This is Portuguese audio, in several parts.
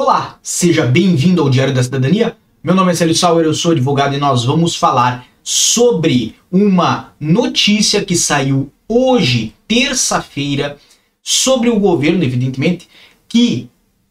Olá, seja bem-vindo ao Diário da Cidadania. Meu nome é Célio Sauer, eu sou advogado e nós vamos falar sobre uma notícia que saiu hoje, terça-feira, sobre o governo, evidentemente, que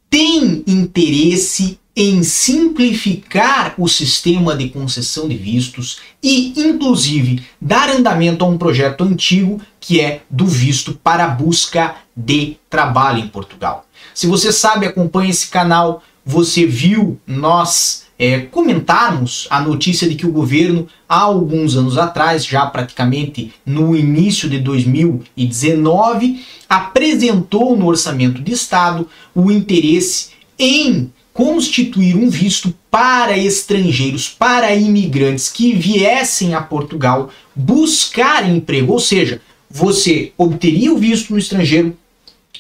tem interesse em simplificar o sistema de concessão de vistos e, inclusive, dar andamento a um projeto antigo que é do visto para busca de trabalho em Portugal. Se você sabe, acompanha esse canal, você viu nós é, comentarmos a notícia de que o governo, há alguns anos atrás, já praticamente no início de 2019, apresentou no orçamento de Estado o interesse em constituir um visto para estrangeiros, para imigrantes que viessem a Portugal buscar emprego, ou seja, você obteria o visto no estrangeiro,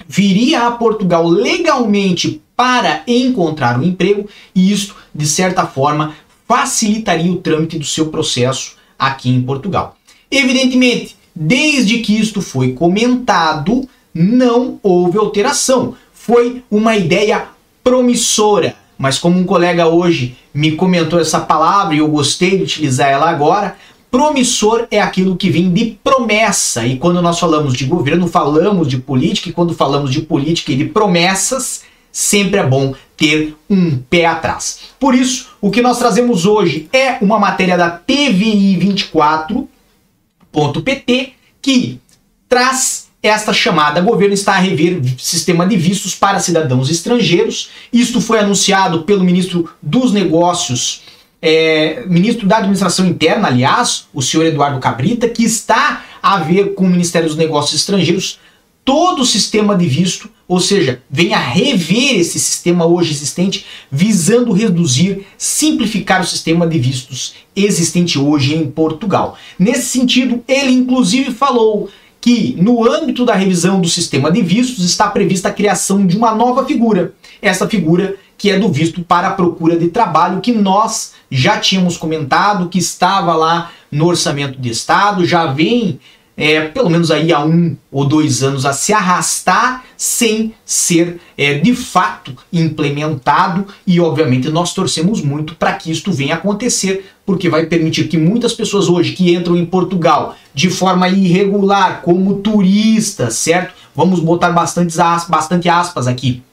viria a Portugal legalmente para encontrar um emprego e isso, de certa forma, facilitaria o trâmite do seu processo aqui em Portugal. Evidentemente, desde que isto foi comentado, não houve alteração. Foi uma ideia promissora. Mas como um colega hoje me comentou essa palavra e eu gostei de utilizar ela agora, promissor é aquilo que vem de promessa. E quando nós falamos de governo, falamos de política, e quando falamos de política e de promessas, sempre é bom ter um pé atrás. Por isso, o que nós trazemos hoje é uma matéria da TVI24.pt que traz esta chamada governo está a rever sistema de vistos para cidadãos estrangeiros. Isto foi anunciado pelo ministro dos Negócios, é, ministro da Administração Interna, aliás, o senhor Eduardo Cabrita, que está a ver com o Ministério dos Negócios Estrangeiros todo o sistema de visto, ou seja, vem a rever esse sistema hoje existente, visando reduzir, simplificar o sistema de vistos existente hoje em Portugal. Nesse sentido, ele inclusive falou que, no âmbito da revisão do sistema de vistos, está prevista a criação de uma nova figura. Essa figura que é do visto para a procura de trabalho, que nós já tínhamos comentado, que estava lá no orçamento de Estado, já vem é, pelo menos aí há um ou dois anos a se arrastar sem ser é, de fato implementado e obviamente nós torcemos muito para que isto venha acontecer porque vai permitir que muitas pessoas hoje que entram em Portugal de forma irregular como turistas, certo? Vamos botar bastante aspas, bastante aspas aqui,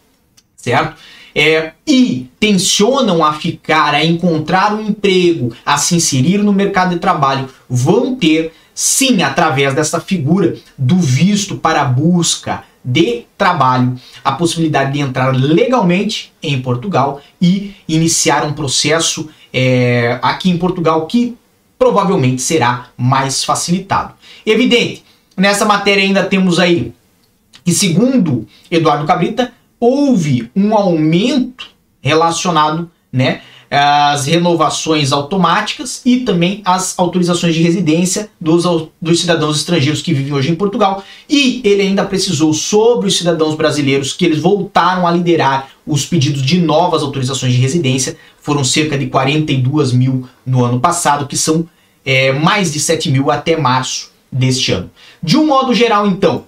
certo? É, e tensionam a ficar, a encontrar um emprego, a se inserir no mercado de trabalho, vão ter sim, através dessa figura do visto para a busca de trabalho, a possibilidade de entrar legalmente em Portugal e iniciar um processo é, aqui em Portugal que provavelmente será mais facilitado. Evidente, nessa matéria ainda temos aí que, segundo Eduardo Cabrita, houve um aumento relacionado né, as renovações automáticas e também as autorizações de residência dos, dos cidadãos estrangeiros que vivem hoje em Portugal. E ele ainda precisou sobre os cidadãos brasileiros que eles voltaram a liderar os pedidos de novas autorizações de residência. Foram cerca de 42 mil no ano passado, que são é, mais de 7 mil até março deste ano. De um modo geral, então,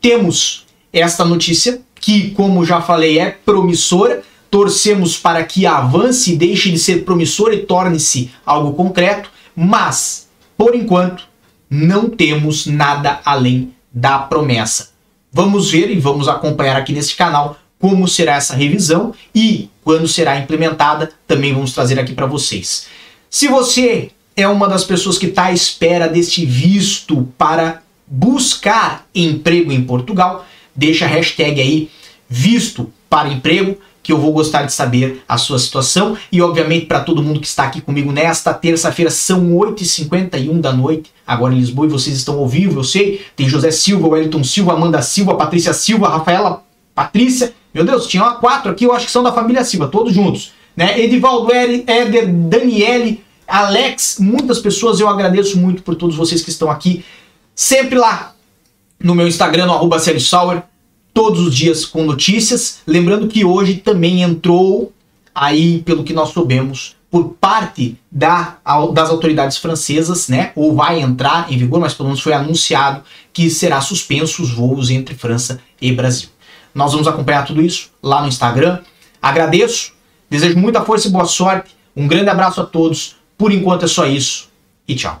temos esta notícia que, como já falei, é promissora torcemos para que avance, deixe de ser promissor e torne-se algo concreto, mas, por enquanto, não temos nada além da promessa. Vamos ver e vamos acompanhar aqui nesse canal como será essa revisão e quando será implementada, também vamos trazer aqui para vocês. Se você é uma das pessoas que está à espera deste visto para buscar emprego em Portugal, deixa a hashtag aí visto para emprego que eu vou gostar de saber a sua situação e, obviamente, para todo mundo que está aqui comigo nesta terça-feira, são 8h51 da noite, agora em Lisboa, e vocês estão ao vivo, eu sei. Tem José Silva, Wellington Silva, Amanda Silva, Patrícia Silva, Rafaela Patrícia. Meu Deus, tinha quatro aqui, eu acho que são da família Silva, todos juntos. Né? Edivaldo, Éder, Daniele, Alex, muitas pessoas, eu agradeço muito por todos vocês que estão aqui. Sempre lá no meu Instagram, no arroba Sauer, todos os dias com notícias. Lembrando que hoje também entrou, aí, pelo que nós soubemos, por parte da, das autoridades francesas, né? Ou vai entrar em vigor, mas pelo menos foi anunciado que será suspenso os voos entre França e Brasil. Nós vamos acompanhar tudo isso lá no Instagram. Agradeço, desejo muita força e boa sorte. Um grande abraço a todos. Por enquanto é só isso e tchau.